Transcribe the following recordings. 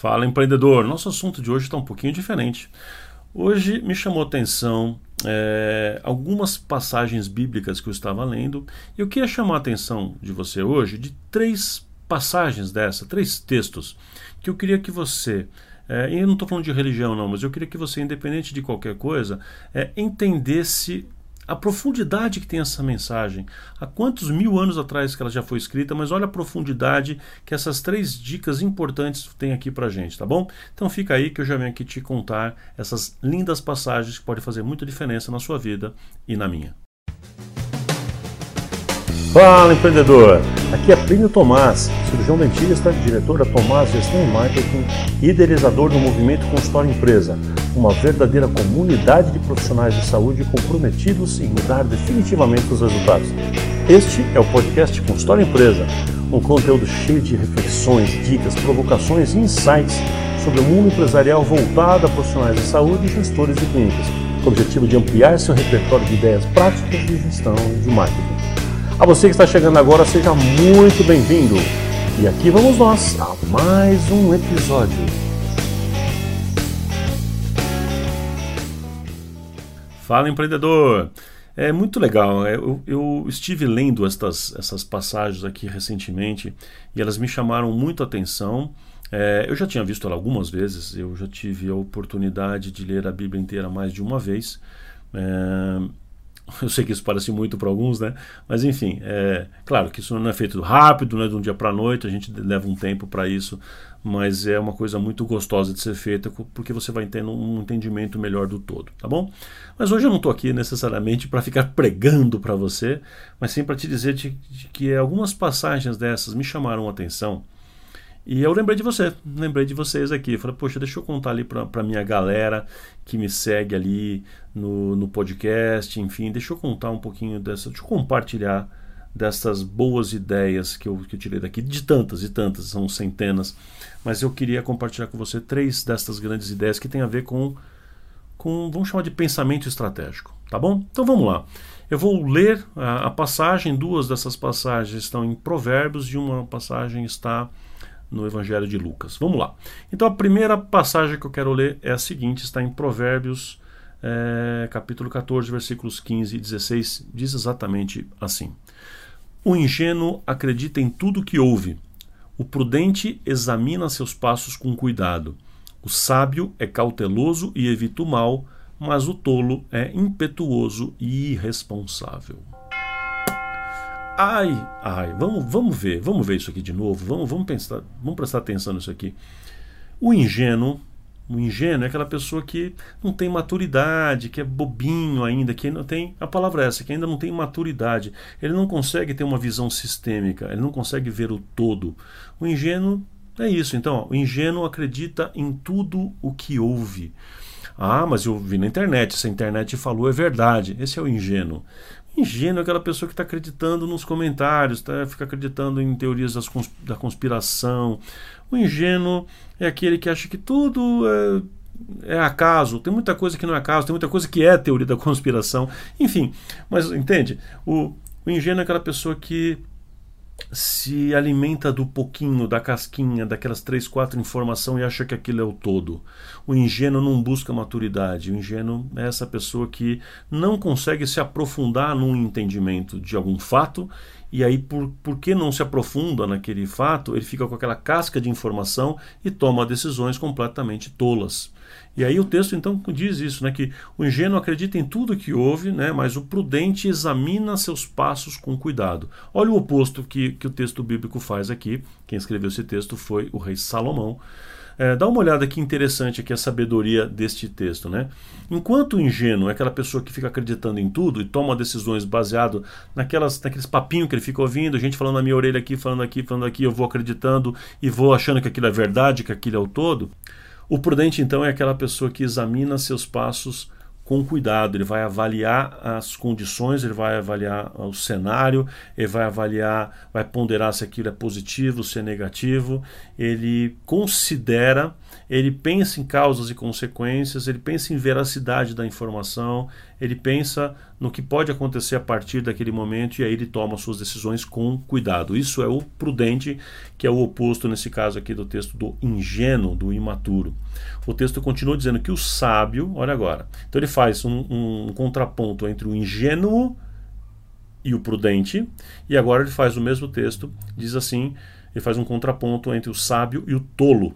Fala empreendedor, nosso assunto de hoje está um pouquinho diferente. Hoje me chamou a atenção é, algumas passagens bíblicas que eu estava lendo e eu queria chamar a atenção de você hoje de três passagens dessa, três textos que eu queria que você é, e eu não estou falando de religião, não, mas eu queria que você, independente de qualquer coisa, é, entendesse a profundidade que tem essa mensagem. Há quantos mil anos atrás que ela já foi escrita, mas olha a profundidade que essas três dicas importantes têm aqui pra gente, tá bom? Então fica aí que eu já venho aqui te contar essas lindas passagens que podem fazer muita diferença na sua vida e na minha. Fala empreendedor! Aqui é Plínio Tomás, cirurgião dentista, diretor da Tomás Gestão e Marketing e idealizador do movimento Consultório Empresa, uma verdadeira comunidade de profissionais de saúde comprometidos em mudar definitivamente os resultados. Este é o podcast Consultório Empresa, um conteúdo cheio de reflexões, dicas, provocações e insights sobre o mundo empresarial voltado a profissionais de saúde e gestores de clínicas, com o objetivo de ampliar seu repertório de ideias práticas de gestão de marketing. A você que está chegando agora, seja muito bem-vindo. E aqui vamos nós a mais um episódio. Fala, empreendedor! É muito legal. É, eu, eu, estive lendo estas, essas passagens aqui recentemente e elas me chamaram muito a atenção. É, eu já tinha visto ela algumas vezes, eu já tive a oportunidade de ler a Bíblia inteira mais de uma vez. É, Eu sei que isso parece muito para alguns, né? Mas enfim, é claro que isso não é feito rápido, não é de um dia para a noite, a gente leva um tempo para isso, mas é uma coisa muito gostosa de ser feita porque você vai tendo um entendimento melhor do todo, tá bom? Mas hoje eu não estou aqui necessariamente para ficar pregando para você, mas sim para te dizer de, de que algumas passagens dessas me chamaram a atenção. E eu lembrei de você, lembrei de vocês aqui. Falei, poxa, deixa eu contar ali para minha galera que me segue ali no, no podcast, enfim, deixa eu contar um pouquinho dessa, deixa eu compartilhar dessas boas ideias que eu, que eu tirei daqui, de tantas e tantas, são centenas, mas eu queria compartilhar com você três dessas grandes ideias que tem a ver com, com vamos chamar de pensamento estratégico, tá bom? Então vamos lá. Eu vou ler a, a passagem, duas dessas passagens estão em Provérbios e uma passagem está no Evangelho de Lucas. Vamos lá. Então a primeira passagem que eu quero ler é a seguinte: está em Provérbios, é, capítulo 14, versículos 15 e 16. Diz exatamente assim: O ingênuo acredita em tudo que ouve, o prudente examina seus passos com cuidado, o sábio é cauteloso e evita o mal, mas o tolo é impetuoso e irresponsável. Ai, ai, vamos, vamos ver, vamos ver isso aqui de novo, vamos, vamos, pensar, vamos prestar atenção nisso aqui. O ingênuo, o ingênuo é aquela pessoa que não tem maturidade, que é bobinho ainda, que não tem, a palavra é essa, que ainda não tem maturidade. Ele não consegue ter uma visão sistêmica, ele não consegue ver o todo. O ingênuo é isso. Então, ó, o ingênuo acredita em tudo o que ouve. Ah, mas eu vi na internet, se a internet falou é verdade. Esse é o ingênuo. Ingênuo é aquela pessoa que está acreditando nos comentários, tá? fica acreditando em teorias consp da conspiração. O ingênuo é aquele que acha que tudo é, é, acaso. Tem muita coisa que não é acaso, tem muita coisa que é teoria da conspiração. Enfim, mas entende? O, o ingênuo é aquela pessoa que se alimenta do pouquinho, da casquinha, daquelas três, quatro informações e acha que aquilo é o todo. O ingênuo não busca maturidade. O ingênuo é essa pessoa que não consegue se aprofundar num entendimento de algum fato e aí, por, por que não se aprofunda naquele fato, ele fica com aquela casca de informação e toma decisões completamente tolas. E aí o texto então diz isso, né, que o ingênuo acredita em tudo que ouve, né, mas o prudente examina seus passos com cuidado. Olha o oposto que, que o texto bíblico faz aqui. Quem escreveu esse texto foi o rei Salomão. É, dá uma olhada que interessante aqui a sabedoria deste texto, né? Enquanto o ingênuo é aquela pessoa que fica acreditando em tudo e toma decisões baseado naquelas, naqueles papinhos que ele fica ouvindo, gente falando na minha orelha aqui, falando aqui, falando aqui, eu vou acreditando e vou achando que aquilo é verdade, que aquilo é o todo. O prudente, então, é aquela pessoa que examina seus passos com cuidado, ele vai avaliar as condições, ele vai avaliar o cenário, ele vai avaliar, vai ponderar se aquilo é positivo, se é negativo, ele considera ele pensa em causas e consequências, ele pensa em veracidade da informação, ele pensa no que pode acontecer a partir daquele momento e aí ele toma suas decisões com cuidado. Isso é o prudente, que é o oposto nesse caso aqui do texto do ingênuo, do imaturo. O texto continua dizendo que o sábio, olha agora, então ele faz um, um contraponto entre o ingênuo e o prudente, e agora ele faz o mesmo texto, diz assim, ele faz um contraponto entre o sábio e o tolo.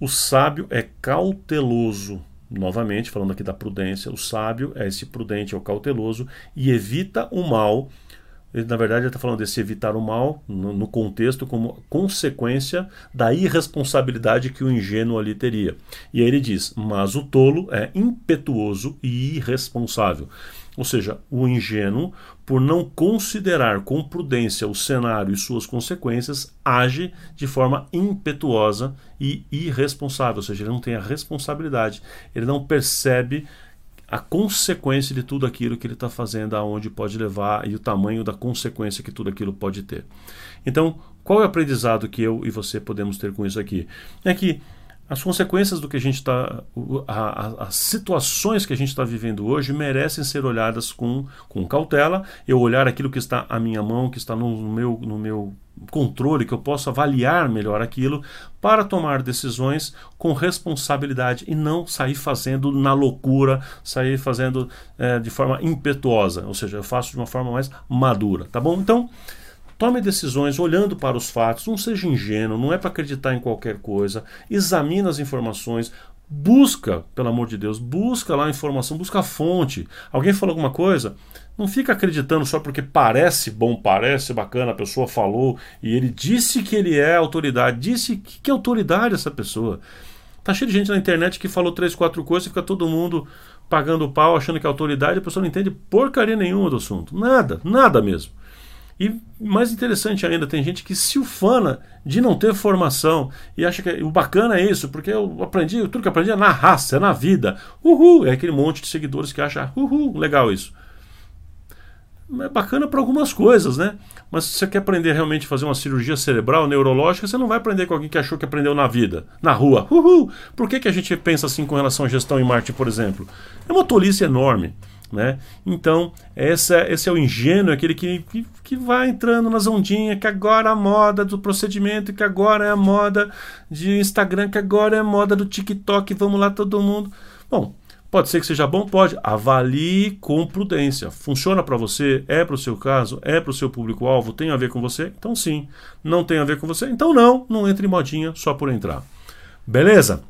O sábio é cauteloso, novamente falando aqui da prudência, o sábio é esse prudente, é o cauteloso e evita o mal. Ele, na verdade, ele está falando desse evitar o mal no, no, contexto como consequência da irresponsabilidade que o ingênuo ali teria. E aí ele diz: Mas o tolo é impetuoso e irresponsável. Ou seja, o ingênuo, por não considerar com prudência o cenário e suas consequências, age de forma impetuosa e irresponsável, ou seja, ele não tem a responsabilidade, ele não percebe a consequência de tudo aquilo que ele está fazendo, aonde pode levar e o tamanho da consequência que tudo aquilo pode ter. Então, qual é o aprendizado que eu e você podemos ter com isso aqui? É que as consequências do que a gente está. As situações que a gente está vivendo hoje merecem ser olhadas com, com cautela. Eu olhar aquilo que está à minha mão, que está no meu, no meu controle, que eu possa avaliar melhor aquilo para tomar decisões com responsabilidade e não sair fazendo na loucura, sair fazendo é, de forma impetuosa. Ou seja, eu faço de uma forma mais madura. Tá bom? Então. Tome decisões olhando para os fatos, não seja ingênuo, não é para acreditar em qualquer coisa. Examine as informações, busca, pelo amor de Deus, busca lá a informação, busca a fonte. Alguém falou alguma coisa? Não fica acreditando só porque parece bom, parece bacana, a pessoa falou e ele disse que ele é autoridade. Disse que, que autoridade essa pessoa? Tá cheio de gente na internet que falou três, quatro coisas e fica todo mundo pagando pau, achando que é autoridade, a pessoa não entende porcaria nenhuma do assunto. Nada, nada mesmo. E mais interessante ainda, tem gente que se ufana de não ter formação e acha que o bacana é isso, porque eu aprendi, tudo que aprendi é na raça, é na vida. Uhul! É aquele monte de seguidores que acha, uhul, legal isso. É bacana para algumas coisas, né? Mas se você quer aprender realmente a fazer uma cirurgia cerebral, neurológica, você não vai aprender com alguém que achou que aprendeu na vida, na rua. Uhul! Por que, que a gente pensa assim com relação à gestão em Marte, por exemplo? É uma tolice enorme. Né? Então, essa, esse é o ingênuo, aquele que, que, que, vai entrando nas ondinhas, que agora é a moda do procedimento, que agora é a moda de Instagram, que agora é a moda do TikTok, vamos lá todo mundo. Bom, pode ser que seja bom, pode. Avalie com prudência. Funciona para você? É para o seu caso? É para o seu público-alvo? Tem a ver com você? Então sim. Não tem a ver com você? Então não. Não entre em modinha só por entrar. Beleza?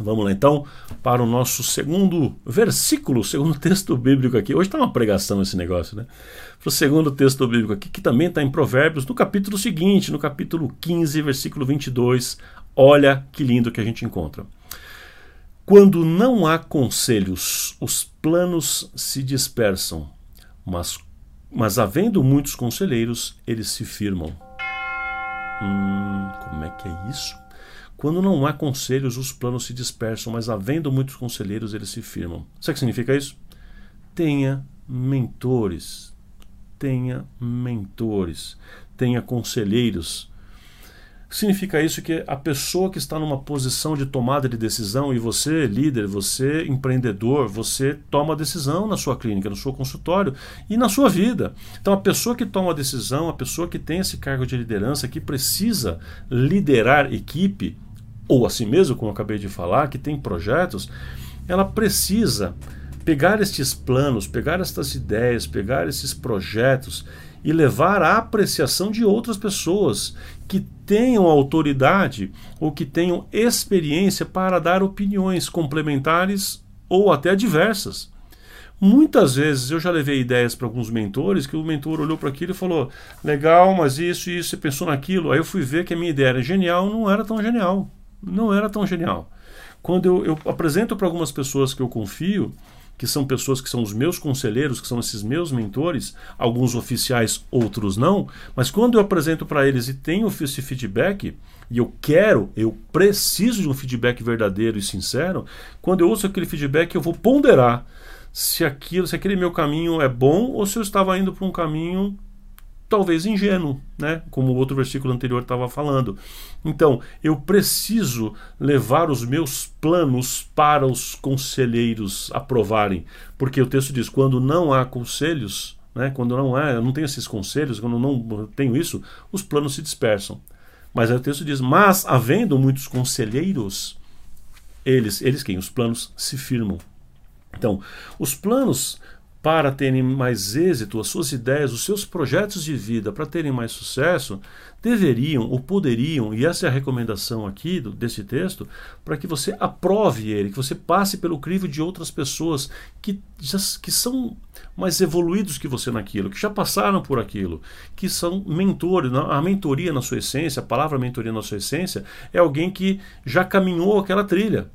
Vamos lá então para o nosso segundo versículo, segundo texto bíblico aqui. Hoje está uma pregação esse negócio, né? Para o segundo texto bíblico aqui, que também está em Provérbios, no capítulo seguinte, no capítulo 15, versículo 22. Olha que lindo que a gente encontra. Quando não há conselhos, os planos se dispersam, mas, mas havendo muitos conselheiros, eles se firmam. Hum, como é que é isso? Quando não há conselhos, os planos se dispersam, mas havendo muitos conselheiros, eles se firmam. Sabe o que significa isso? Tenha mentores. Tenha mentores. Tenha conselheiros. Significa isso que a pessoa que está numa posição de tomada de decisão, e você, líder, você, empreendedor, você toma a decisão na sua clínica, no seu consultório e na sua vida. Então, a pessoa que toma a decisão, a pessoa que tem esse cargo de liderança, que precisa liderar equipe, ou assim mesmo, como eu acabei de falar, que tem projetos, ela precisa pegar estes planos, pegar estas ideias, pegar esses projetos e levar à apreciação de outras pessoas que tenham autoridade ou que tenham experiência para dar opiniões complementares ou até diversas. Muitas vezes eu já levei ideias para alguns mentores que o mentor olhou para aquilo e falou: legal, mas isso isso, você pensou naquilo. Aí eu fui ver que a minha ideia era genial, não era tão genial não era tão genial. Quando eu, eu apresento para algumas pessoas que eu confio, que são pessoas que são os meus conselheiros, que são esses meus mentores, alguns oficiais, outros não, mas quando eu apresento para eles e tenho esse feedback, e eu quero, eu preciso de um feedback verdadeiro e sincero, quando eu ouço aquele feedback, eu vou ponderar se aquilo, se aquele meu caminho é bom ou se eu estava indo para um caminho talvez ingênuo, né? Como o outro versículo anterior estava falando. Então, eu preciso levar os meus planos para os conselheiros aprovarem, porque o texto diz: quando não há conselhos, né? Quando não há, eu não tenho esses conselhos, quando não tenho isso, os planos se dispersam. Mas aí o texto diz: mas havendo muitos conselheiros, eles, eles quem? Os planos se firmam. Então, os planos para terem mais êxito, as suas ideias, os seus projetos de vida para terem mais sucesso, deveriam ou poderiam, e essa é a recomendação aqui do, desse texto, para que você aprove ele, que você passe pelo crivo de outras pessoas que, já, que são mais evoluídos que você naquilo, que já passaram por aquilo, que são mentores. A mentoria na sua essência, a palavra mentoria na sua essência, é alguém que já caminhou aquela trilha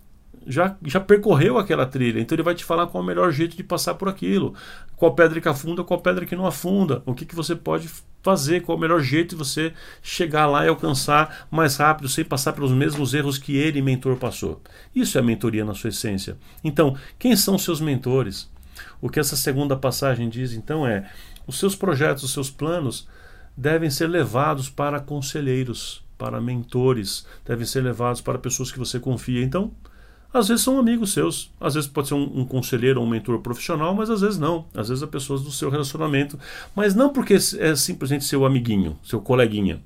já, já percorreu aquela trilha, então ele vai te falar qual é o melhor jeito de passar por aquilo, qual pedra que afunda, qual pedra que não afunda, o que, que você pode fazer, qual é o melhor jeito de você chegar lá e alcançar mais rápido, sem passar pelos mesmos erros que ele, mentor, passou. Isso é a mentoria na sua essência. Então, quem são seus mentores? O que essa segunda passagem diz, então, é: os seus projetos, os seus planos devem ser levados para conselheiros, para mentores, devem ser levados para pessoas que você confia. Então, às vezes são amigos seus, às vezes pode ser um, um conselheiro ou um mentor profissional, mas às vezes não. Às vezes é pessoas do seu relacionamento, mas não porque é simplesmente seu amiguinho, seu coleguinha,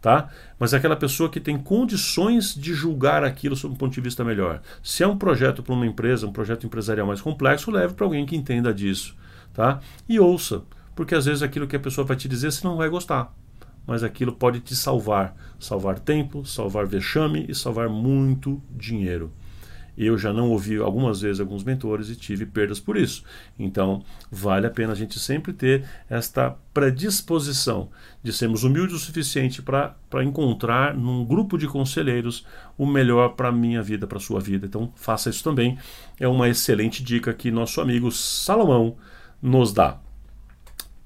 tá? Mas é aquela pessoa que tem condições de julgar aquilo sob um ponto de vista melhor. Se é um projeto para uma empresa, um projeto empresarial mais complexo, leve para alguém que entenda disso, tá? E ouça, porque às vezes aquilo que a pessoa vai te dizer você não vai gostar mas aquilo pode te salvar. Salvar tempo, salvar vexame e salvar muito dinheiro. Eu já não ouvi algumas vezes alguns mentores e tive perdas por isso. Então, vale a pena a gente sempre ter esta predisposição de sermos humildes o suficiente para encontrar num grupo de conselheiros o melhor para a minha vida, para a sua vida. Então, faça isso também. É uma excelente dica que nosso amigo Salomão nos dá.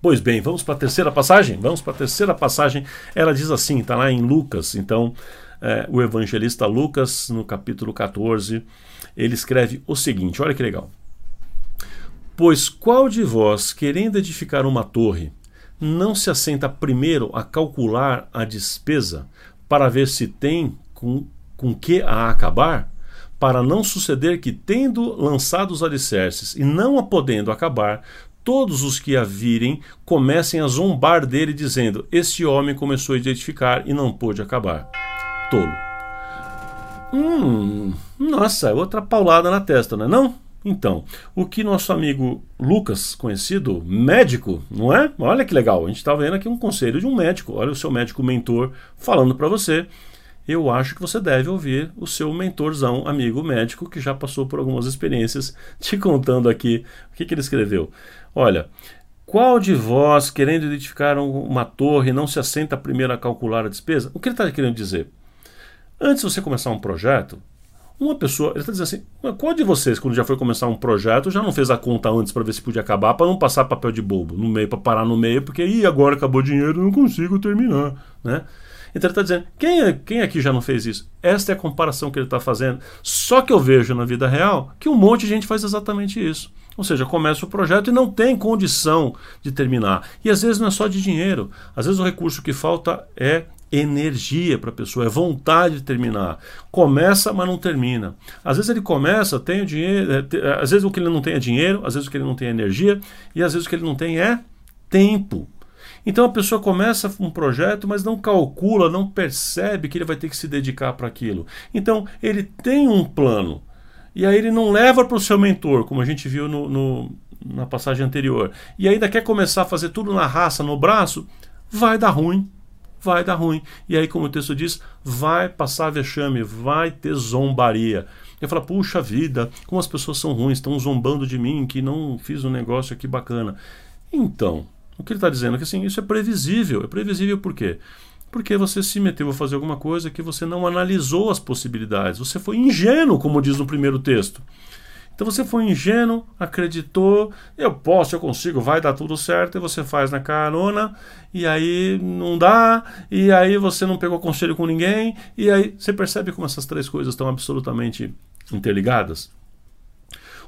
Pois bem, vamos para a terceira passagem? Vamos para a terceira passagem. Ela diz assim, está lá em Lucas. Então, é, o evangelista Lucas, no capítulo 14, ele escreve o seguinte: olha que legal. Pois qual de vós, querendo edificar uma torre, não se assenta primeiro a calcular a despesa para ver se tem com, com que a acabar? Para não suceder que, tendo lançado os alicerces e não a podendo acabar, todos os que a virem comecem a zombar dele, dizendo: Este homem começou a edificar e não pôde acabar tolo. Hum, nossa, outra paulada na testa, não é não? Então, o que nosso amigo Lucas, conhecido médico, não é? Olha que legal, a gente está vendo aqui um conselho de um médico. Olha o seu médico mentor falando para você. Eu acho que você deve ouvir o seu mentorzão, amigo médico, que já passou por algumas experiências, te contando aqui o que, que ele escreveu. Olha, qual de vós, querendo edificar uma torre, não se assenta primeiro a calcular a despesa? O que ele está querendo dizer? Antes de você começar um projeto, uma pessoa, ele está dizendo assim, qual de vocês, quando já foi começar um projeto, já não fez a conta antes para ver se podia acabar, para não passar papel de bobo no meio, para parar no meio, porque Ih, agora acabou o dinheiro, não consigo terminar, né? Então ele está dizendo, quem, é, quem aqui já não fez isso? Esta é a comparação que ele está fazendo. Só que eu vejo na vida real que um monte de gente faz exatamente isso. Ou seja, começa o projeto e não tem condição de terminar. E às vezes não é só de dinheiro. Às vezes o recurso que falta é energia para a pessoa, é vontade de terminar. Começa, mas não termina. Às vezes ele começa, tem o dinheiro, é, às vezes o que ele não tem é dinheiro, às vezes o que ele não tem é energia, e às vezes o que ele não tem é tempo. Então a pessoa começa um projeto, mas não calcula, não percebe que ele vai ter que se dedicar para aquilo. Então ele tem um plano, e aí ele não leva para o seu mentor, como a gente viu no, no, na passagem anterior, e ainda quer começar a fazer tudo na raça, no braço, vai dar ruim vai dar ruim. E aí, como o texto diz, vai passar vexame, vai ter zombaria. Eu falo, puxa vida, como as pessoas são ruins, estão zombando de mim, que não fiz um negócio aqui bacana. Então, o que ele está dizendo é que assim, isso é previsível. É previsível por quê? Porque você se meteu a fazer alguma coisa que você não analisou as possibilidades. Você foi ingênuo, como diz no primeiro texto. Então você foi ingênuo, acreditou, eu posso, eu consigo, vai dar tudo certo, e você faz na carona, e aí não dá, e aí você não pegou conselho com ninguém, e aí você percebe como essas três coisas estão absolutamente interligadas?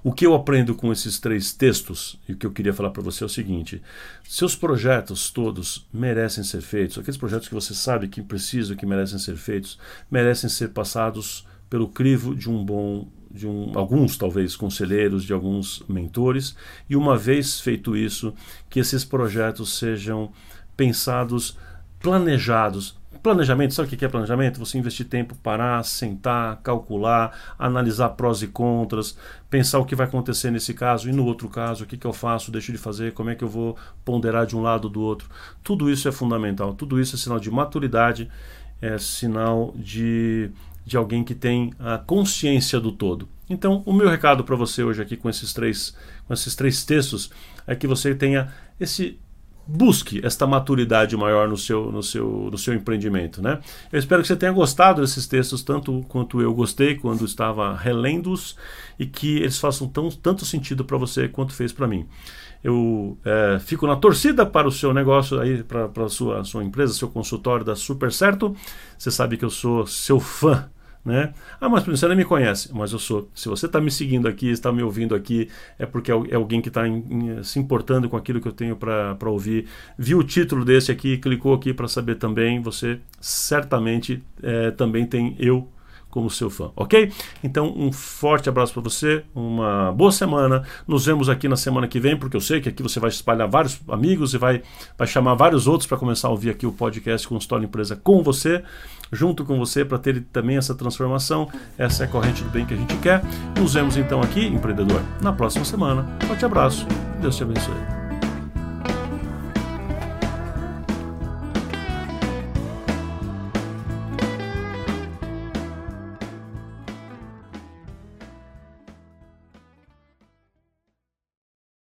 O que eu aprendo com esses três textos, e o que eu queria falar para você é o seguinte: seus projetos todos merecem ser feitos, aqueles projetos que você sabe que precisam, que merecem ser feitos, merecem ser passados pelo crivo de um bom de um, alguns talvez conselheiros, de alguns mentores, e uma vez feito isso, que esses projetos sejam pensados, planejados. Planejamento, sabe o que é planejamento? Você investir tempo, parar, sentar, calcular, analisar prós e contras, pensar o que vai acontecer nesse caso e no outro caso, o que, que eu faço, deixo de fazer, como é que eu vou ponderar de um lado ou do outro. Tudo isso é fundamental, tudo isso é sinal de maturidade, é sinal de de alguém que tem a consciência do todo. Então, o meu recado para você hoje aqui com esses três, com esses três textos é que você tenha esse busque esta maturidade maior no seu, no seu, no seu empreendimento, né? Eu espero que você tenha gostado desses textos tanto quanto eu gostei quando estava relendo-os e que eles façam tão, tanto sentido para você quanto fez para mim. Eu é, fico na torcida para o seu negócio aí, para a sua, sua empresa, seu consultório da Super Certo. Você sabe que eu sou seu fã né? Ah, mas você não me conhece, mas eu sou. Se você está me seguindo aqui, está me ouvindo aqui, é porque é alguém que está se importando com aquilo que eu tenho para ouvir. Viu o título desse aqui, clicou aqui para saber também. Você certamente é, também tem eu como seu fã, ok? Então, um forte abraço para você, uma boa semana. Nos vemos aqui na semana que vem, porque eu sei que aqui você vai espalhar vários amigos e vai, vai chamar vários outros para começar a ouvir aqui o podcast Consultório Empresa com você, junto com você, para ter também essa transformação. Essa é a corrente do bem que a gente quer. Nos vemos então aqui, empreendedor, na próxima semana. Forte abraço. Deus te abençoe.